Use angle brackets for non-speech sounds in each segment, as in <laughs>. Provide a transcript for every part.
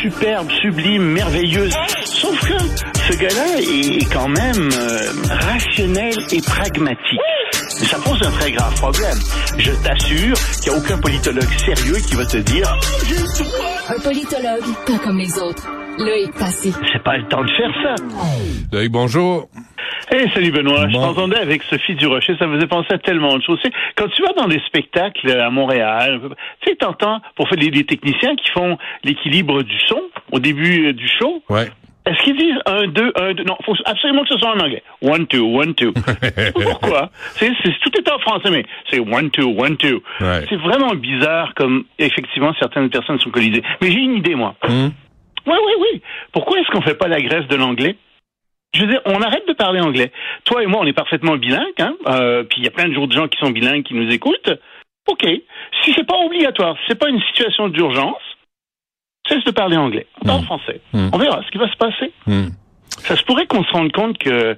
superbe, sublime, merveilleuse. Sauf que ce gars-là est quand même euh, rationnel et pragmatique. Mais ça pose un très grave problème. Je t'assure qu'il n'y a aucun politologue sérieux qui va te dire Un politologue, pas comme les autres. Loïc Passy. c'est pas le temps de faire ça. Loïc, bonjour. Eh, salut Benoît. Je Bon. t'entendais avec Sophie Durocher. Ça me faisait penser à tellement de choses. Tu sais, quand tu vas dans des spectacles à Montréal, tu sais, t'entends pour faire les techniciens qui font l'équilibre du son au début euh, du show. Ouais. Est-ce qu'ils disent un, deux, un, deux? Non, faut absolument que ce soit en anglais. One, two, one, two. <laughs> Pourquoi? C'est, tout est en français, mais c'est one, two, one, two. Ouais. C'est vraiment bizarre comme, effectivement, certaines personnes sont colisées. Mais j'ai une idée, moi. Oui, oui, oui. Pourquoi est-ce qu'on fait pas la Grèce de l'anglais? Je veux dire, on arrête de parler anglais. Toi et moi, on est parfaitement bilingues, hein? Euh, puis il y a plein de autres gens qui sont bilingues qui nous écoutent. OK. Si c'est pas obligatoire, si c'est pas une situation d'urgence, cesse de parler anglais. On parle Mm. français. Mm. On verra ce qui va se passer. Hum. Ça se pourrait qu'on se rende compte que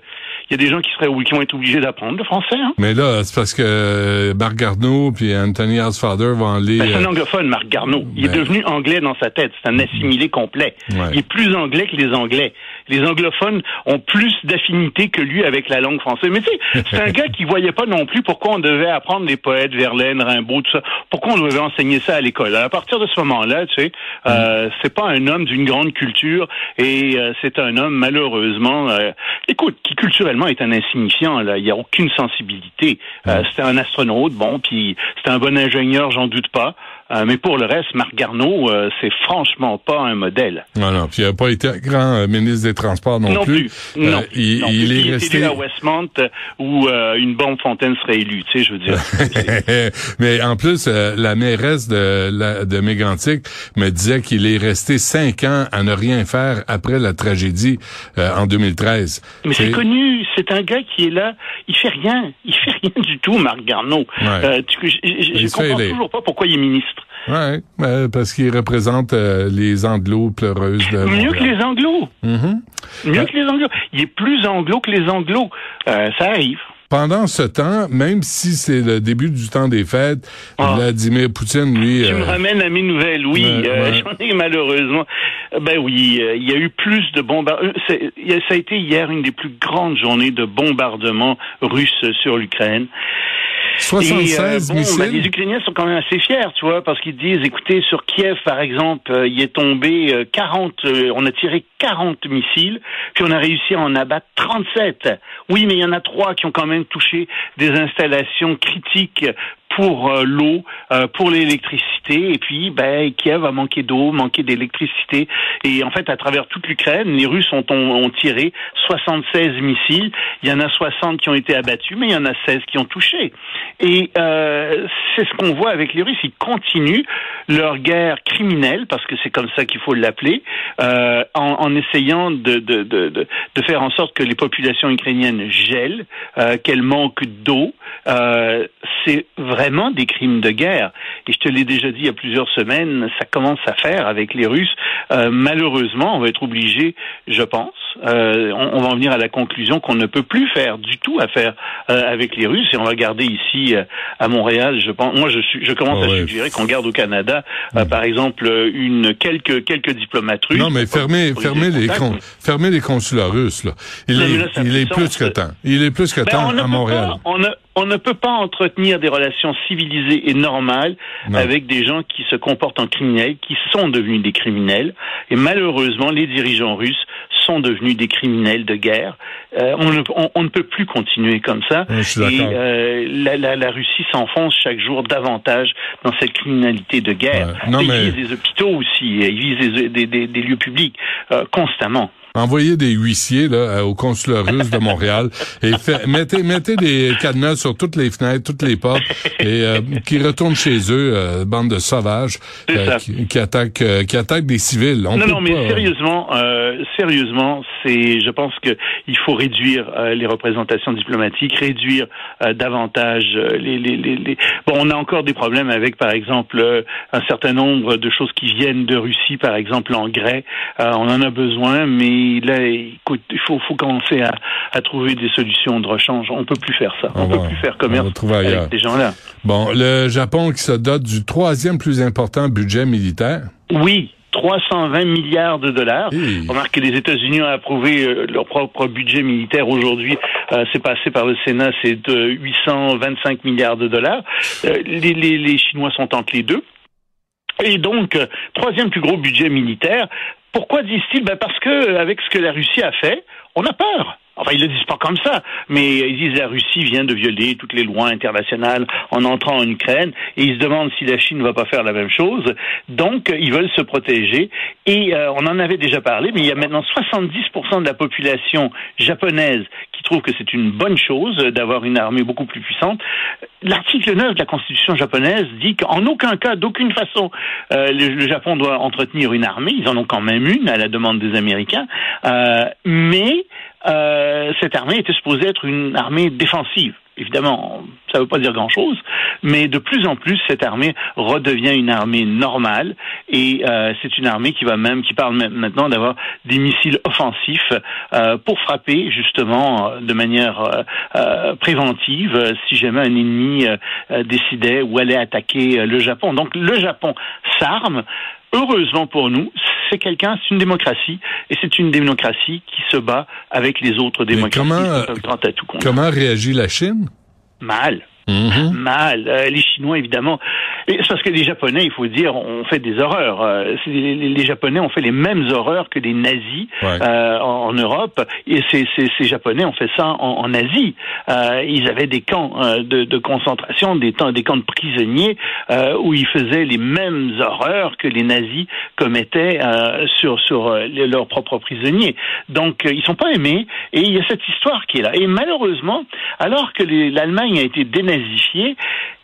il y a des gens qui seraient ou qui vont être obligés d'apprendre le français. Hein? Mais là, c'est parce que Marc Garneau puis Anthony Housefather vont aller... Ben, c'est un euh, anglophone, Marc Garneau. Il Ben- est devenu anglais dans sa tête. C'est un assimilé complet. Ouais. Il est plus anglais que les Anglais. Les anglophones ont plus d'affinité que lui avec la langue française. Mais tu sais, c'est un <laughs> gars qui voyait pas non plus pourquoi on devait apprendre les poètes, Verlaine, Rimbaud, tout ça. Pourquoi on devait enseigner ça à l'école? À partir de ce moment-là, tu sais, euh, c'est pas un homme d'une grande culture et euh, c'est un homme malheureusement, euh, écoute, qui culturellement est un insignifiant. Là, il y a aucune sensibilité. Euh, c'était un astronaute, bon, puis c'était un bon ingénieur, j'en doute pas. Euh, mais pour le reste, Marc Garneau, euh, c'est franchement pas un modèle. Non, non, puis il n'a pas été grand euh, ministre des Transports non, Non plus. Euh, Non. il, non il plus. est resté... à Westmont euh, où euh, une bombe fontaine serait élue, tu sais, je veux dire. <laughs> Mais en plus, euh, la mairesse de, la, de Mégantic me disait qu'il est resté cinq ans à ne rien faire après la tragédie euh, en 2013. Mais c'est connu, c'est un gars qui est là, il fait rien, il fait rien du tout, Marc Garneau. Ouais. Euh, tu- je je- je Il comprends toujours pas pourquoi il est ministre. Ouais, ouais, parce qu'il représente euh, les anglos pleureuses de Mieux que les anglos, Mhm. mieux que les anglos. Il est plus anglo que les anglos. Euh, ça arrive. Pendant ce temps, même si c'est le début du temps des fêtes, Ah. Vladimir Poutine, lui... Tu me euh, ramènes à mes nouvelles, oui. Euh. J'en ai malheureusement. Euh, Ben oui, euh, il y a eu plus de bombardements. Ça a été hier une des plus grandes journées de bombardements russes sur l'Ukraine. 76 Et, euh, bon, ben, les Ukrainiens sont quand même assez fiers, tu vois, parce qu'ils disent, écoutez, sur Kiev, par exemple, euh, il est tombé euh, 40, euh, on a tiré 40 missiles, puis on a réussi à en abattre 37. Oui, mais il y en a trois qui ont quand même touché des installations critiques pour euh, l'eau, euh, pour l'électricité, et puis ben, Kiev a manqué d'eau, manqué d'électricité, et en fait à travers toute l'Ukraine, les Russes ont, ont, ont tiré 76 missiles, il y en a 60 qui ont été abattus, mais il y en a 16 qui ont touché. Et euh, c'est ce qu'on voit avec les Russes, ils continuent leur guerre criminelle, parce que c'est comme ça qu'il faut l'appeler, euh, en, en essayant de, de, de, de, faire en sorte que les populations ukrainiennes gèlent, euh, qu'elles manquent d'eau. Euh, c'est vraiment des crimes de guerre. Et je te l'ai déjà dit il y a plusieurs semaines, ça commence à faire avec les Russes. Euh, malheureusement, on va être obligé, je pense, euh, on, on va en venir à la conclusion qu'on ne peut plus faire du tout affaire avec les Russes et on va garder ici euh, à Montréal. Je pense, moi, je, suis, je commence Ah à ouais. suggérer qu'on garde au Canada, euh, par exemple, une quelques quelques diplomates russes. Non, mais fermez, fermez les, con- fermez les consulats russes, là. Il est, là, il est plus que temps. Il est plus que Ben, temps à Montréal. pas- on, ne, on ne peut pas entretenir des relations civilisées et normales Non. avec des gens qui se comportent en criminels, qui sont devenus des criminels. Et malheureusement, les dirigeants russes sont devenus des criminels de guerre. Euh, on, ne, on- on ne peut plus continuer comme ça. Et euh, la, la- la Russie s'enfonce chaque jour davantage dans cette criminalité de guerre. Ouais. Non, ils visent des hôpitaux aussi, ils visent des, des- des- des lieux publics euh, constamment. Envoyez des huissiers là, euh, au consulat russe de Montréal et fait- mettez, mettez des cadenas sur toutes les fenêtres, toutes les portes et euh, qui retournent chez eux, euh, bande de sauvages euh, qui, qui attaquent, euh, qui attaquent des civils. On non, non, mais pas, euh, sérieusement, euh, sérieusement, c'est, je pense que il faut réduire euh, les représentations diplomatiques, réduire euh, davantage euh, les, les, les, les- on a encore des problèmes avec, par exemple, euh, un certain nombre de choses qui viennent de Russie, par exemple l'engrais. Euh, on en a besoin, mais là, écoute, il faut, faut commencer à, à trouver des solutions de rechange. On peut plus faire ça. On, On peut va- plus faire commerce avec ces gens-là. Bon, le Japon qui se dote du troisième plus important budget militaire. Oui, 320 milliards de dollars. Remarque que les États-Unis ont approuvé euh, leur propre budget militaire aujourd'hui. Euh, c'est passé par le Sénat, c'est de 825 milliards de dollars. Euh, les, les, les Chinois sont entre les deux. Et donc, troisième plus gros budget militaire. Pourquoi disent-ils? Ben Parce que avec ce que la Russie a fait, on a peur. Enfin, ils le disent pas comme ça, mais ils disent la Russie vient de violer toutes les lois internationales en entrant en Ukraine, et ils se demandent si la Chine ne va pas faire la même chose. Donc, ils veulent se protéger. Et euh, on en avait déjà parlé, mais il y a maintenant 70% de la population japonaise qui trouve que c'est une bonne chose d'avoir une armée beaucoup plus puissante. L'article 9 de la Constitution japonaise dit qu'en aucun cas, d'aucune façon, euh, le, le, Japon doit entretenir une armée. Ils en ont quand même une à la demande des Américains, euh, mais euh, cette armée était supposée être une armée défensive. Évidemment, ça ne veut pas dire grand-chose, mais de plus en plus, cette armée redevient une armée normale et euh, c'est une armée qui va même, qui parle maintenant d'avoir des missiles offensifs euh, pour frapper justement de manière préventive si jamais un ennemi décidait ou allait attaquer le Japon. Donc le Japon s'arme. Heureusement pour nous, c'est quelqu'un, c'est une démocratie, et c'est une démocratie qui se bat avec les autres démocraties. comment, comment réagit la Chine? Mal. Mm-hmm. Mal. Euh, les Chinois, évidemment. C'est parce que les Japonais, il faut dire, ont fait des horreurs. Euh, les, les, Japonais ont fait les mêmes horreurs que les nazis euh, en, en, Europe. Et ces, ces, ces, Japonais ont fait ça en, en Asie. Euh, ils avaient des camps euh, de, de, concentration, des, temps, des camps de prisonniers où ils faisaient les mêmes horreurs que les nazis commettaient sur, sur leurs propres prisonniers. Donc, ils sont pas aimés. Et il y a cette histoire qui est là. Et malheureusement, alors que l'Allemagne a été dénazifiée,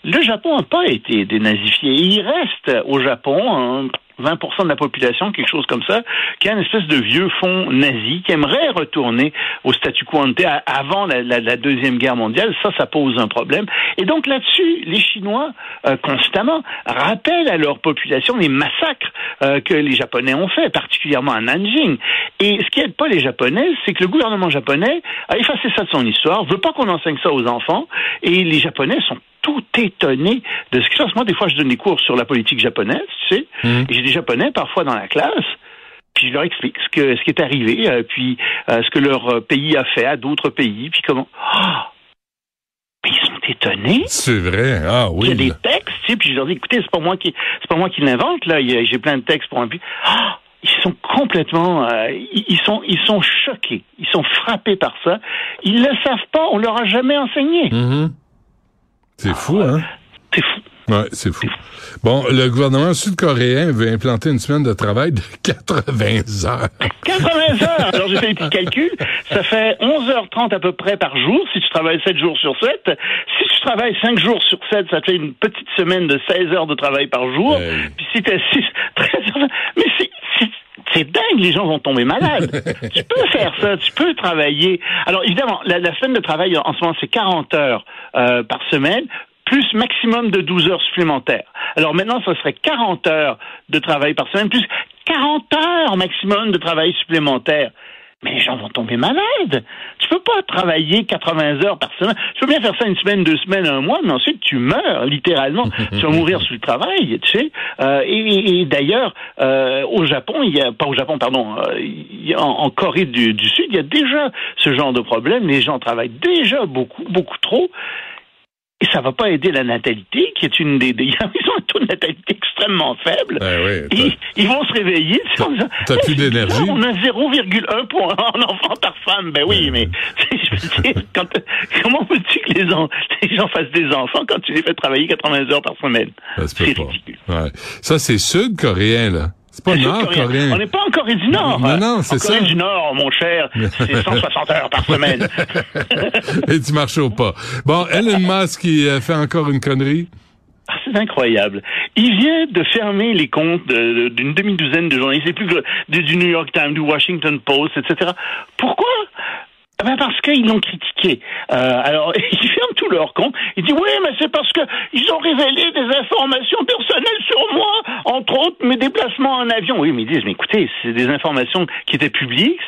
le Japon n'a pas été dénazifié. Il reste au Japon 20% de la population, quelque chose comme ça, qui a une espèce de vieux fond nazi, qui aimerait retourner au statu quo ante avant la, Deuxième Guerre mondiale. Ça, ça pose un problème. Et donc là-dessus, les Chinois, euh, constamment, rappellent à leur population les massacres euh, que les Japonais ont fait, particulièrement à Nanjing. Et ce qui aide pas les Japonais, c'est que le gouvernement japonais a effacé ça de son histoire, veut pas qu'on enseigne ça aux enfants, et les Japonais sont étonné de ce qui se passe. Moi, des fois, je donne des cours sur la politique japonaise, tu sais, mmh. et j'ai des Japonais parfois dans la classe, puis je leur explique ce, que, ce qui est arrivé, euh, puis euh, ce que leur pays a fait à d'autres pays, puis comment... Oh! Mais ils sont étonnés. C'est vrai, ah oui. Il y a des textes, tu sais, puis je leur dis, écoutez, c'est pas moi qui, c'est pas moi qui l'invente, là, j'ai plein de textes pour un. Oh! ils sont complètement, euh, ils sont, ils sont choqués, ils sont frappés par ça. Ils ne le savent pas, on leur a jamais enseigné. Mmh. C'est fou, hein? C'est fou. Ouais, c'est fou. Bon, le gouvernement sud-coréen veut implanter une semaine de travail de <laughs> 80 heures. 80 heures! Alors, j'ai fait les petits calculs. Ça fait 11h30 à peu près par jour si tu travailles 7 jours sur 7. Si tu travailles 5 jours sur 7, ça te fait une petite semaine de 16 heures de travail par jour. Hey. Puis si t'as 6, 13 heures... Mais c'est c'est dingue, les gens vont tomber malades. <laughs> tu peux faire ça, tu peux travailler. Alors évidemment, la, la semaine de travail en ce moment, c'est 40 heures euh, par semaine plus maximum de 12 heures supplémentaires. Alors maintenant, ce serait 40 heures de travail par semaine, plus 40 heures maximum de travail supplémentaire. Mais les gens vont tomber malades. Tu peux pas travailler 80 heures par semaine. Tu peux bien faire ça une semaine, deux semaines, un mois, mais ensuite tu meurs littéralement. tu vas mourir sous le travail, tu sais. Euh, et, et d'ailleurs, euh, au Japon, il y a pas au Japon, pardon, euh, en, Corée du, du Sud, il y a déjà ce genre de problème. Les gens travaillent déjà beaucoup, beaucoup trop. Ça va pas aider la natalité, qui est une des, <laughs> ils ont un taux de natalité extrêmement faible. Ben oui, ils, ils, vont se réveiller. T'as plus d'énergie. On a 0,1 pour un <laughs> enfant par femme. Ben oui, mais <laughs> je dire, quand, comment veux-tu que les, en, les, gens fassent des enfants quand tu les fais travailler 80 heures par semaine? C'est ridicule. Ouais. Ça, c'est sud-coréen, là. C'est pas nord-coréen. On n'est pas en Corée du Nord. Non, non, c'est ça. En Corée du Nord, mon cher, c'est <laughs> 160 heures par semaine. <laughs> Et tu marches au pas. Bon, Elon Musk, qui fait encore une connerie. Ah, c'est incroyable. Il vient de fermer les comptes d'une demi-douzaine de journalistes, plus du New York Times, du Washington Post, etc. Pourquoi? Eh ben parce qu'ils l'ont critiqué alors <laughs> ils ferment tous leurs comptes. Il dit oui, mais c'est parce que ils ont révélé des informations personnelles sur moi, entre autres mes déplacements en avion. Oui, mais ils disent mais écoutez, c'est des informations qui étaient publiques,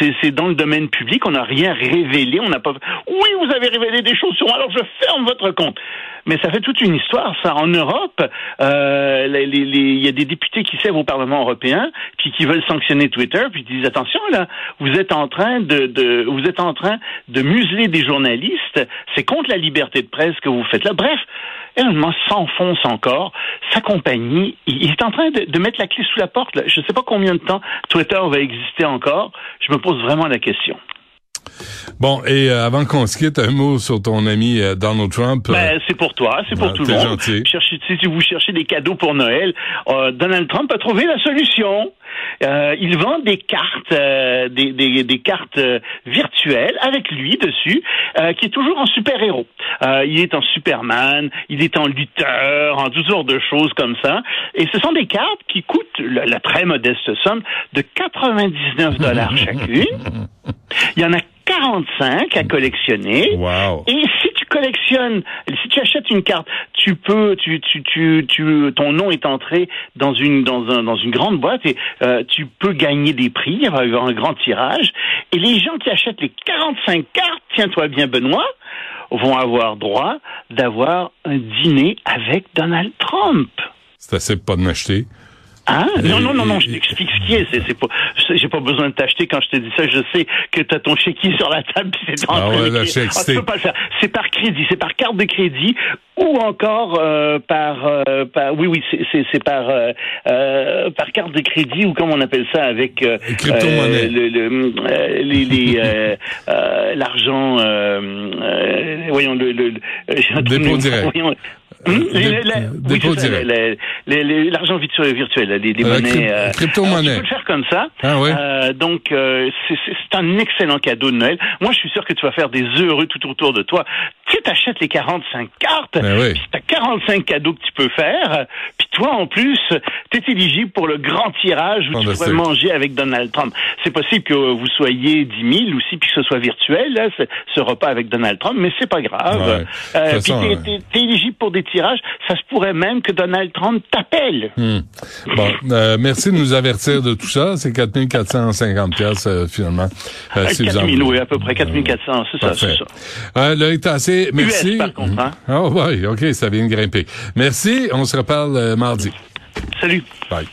c'est dans le domaine public, on n'a rien révélé, on n'a pas. Oui, vous avez révélé des choses sur moi, alors je ferme votre compte. Mais ça fait toute une histoire, ça. En Europe, euh, il y a des députés qui servent au Parlement européen, puis qui veulent sanctionner Twitter, puis ils disent attention là, vous êtes en train de, de vous êtes en train de museler des journalistes. C'est contre la liberté de presse que vous faites là. Bref, Elon s'enfonce encore. Sa compagnie, il est en train de, mettre la clé sous la porte. Je ne sais pas combien de temps Twitter va exister encore. Je me pose vraiment la question. Bon, et euh, avant qu'on se quitte, un mot sur ton ami euh, Donald Trump. Ben, c'est pour toi, c'est pour tout le monde. Gentil. si vous cherchez des cadeaux pour Noël, euh, Donald Trump a trouvé la solution. il vend des cartes, des, des, des, cartes virtuelles avec lui dessus, qui est toujours en super-héros. il est en Superman, il est en lutteur, en toutes sortes de choses comme ça. Et ce sont des cartes qui coûtent la, la très modeste somme de 99 dollars chacune. <laughs> Il y en a 45 à collectionner. Et si tu collectionnes, si tu achètes une carte, tu peux, tu, tu, tu, tu ton nom est entré dans une dans un, dans une grande boîte et euh, tu peux gagner des prix, il va y avoir un grand tirage. Et les gens qui achètent les 45 cartes, tiens-toi bien Benoît, vont avoir droit d'avoir un dîner avec Donald Trump. C'est assez pas de m'acheter. Hein? Non, non, non, non, je t'explique ce qui est. C'est, c'est pas, j'ai pas besoin de t'acheter quand je te dis ça. Je sais que tu as ton chéquier sur la table c'est en ah ouais, ah, pas le faire. C'est par crédit, c'est par carte de crédit ou encore euh, par, euh, par, oui, oui, c'est, par, euh, euh par carte de crédit ou comme on appelle ça avec euh, crypto-monnaie. le, le, les, les <laughs> l'argent, voyons le, le, dépôt direct. Voyons, L'argent virtuel, les, les monnaies. Euh, crypto-monnaie. Tu peux le faire comme ça. Ah, oui. euh, donc, euh, c'est un excellent cadeau de Noël. Moi, je suis sûr que tu vas faire des heureux tout autour de toi. Tu t'achètes les 45 cartes, ben oui. tu as 45 cadeaux que tu peux faire, puis toi, en plus, tu es éligible pour le grand tirage où tu pourrais manger avec Donald Trump. C'est possible que vous soyez 10 000 aussi, puis que ce soit virtuel, là, ce repas avec Donald Trump, mais c'est pas grave. Euh, puis tu es, éligible pour des tirages. Ça se pourrait même que Donald Trump t'appelle. Hmm. Bon, euh, merci de nous avertir de tout ça. C'est 4450 pièces euh, finalement. Euh, 4000, oui, à peu près 4400, c'est ça, c'est ça. Euh, là, est assez. Merci. US, par contre, hein? Oh, oui, OK, ça vient de grimper. Merci. On se reparle euh, mardi. Salut. Bye.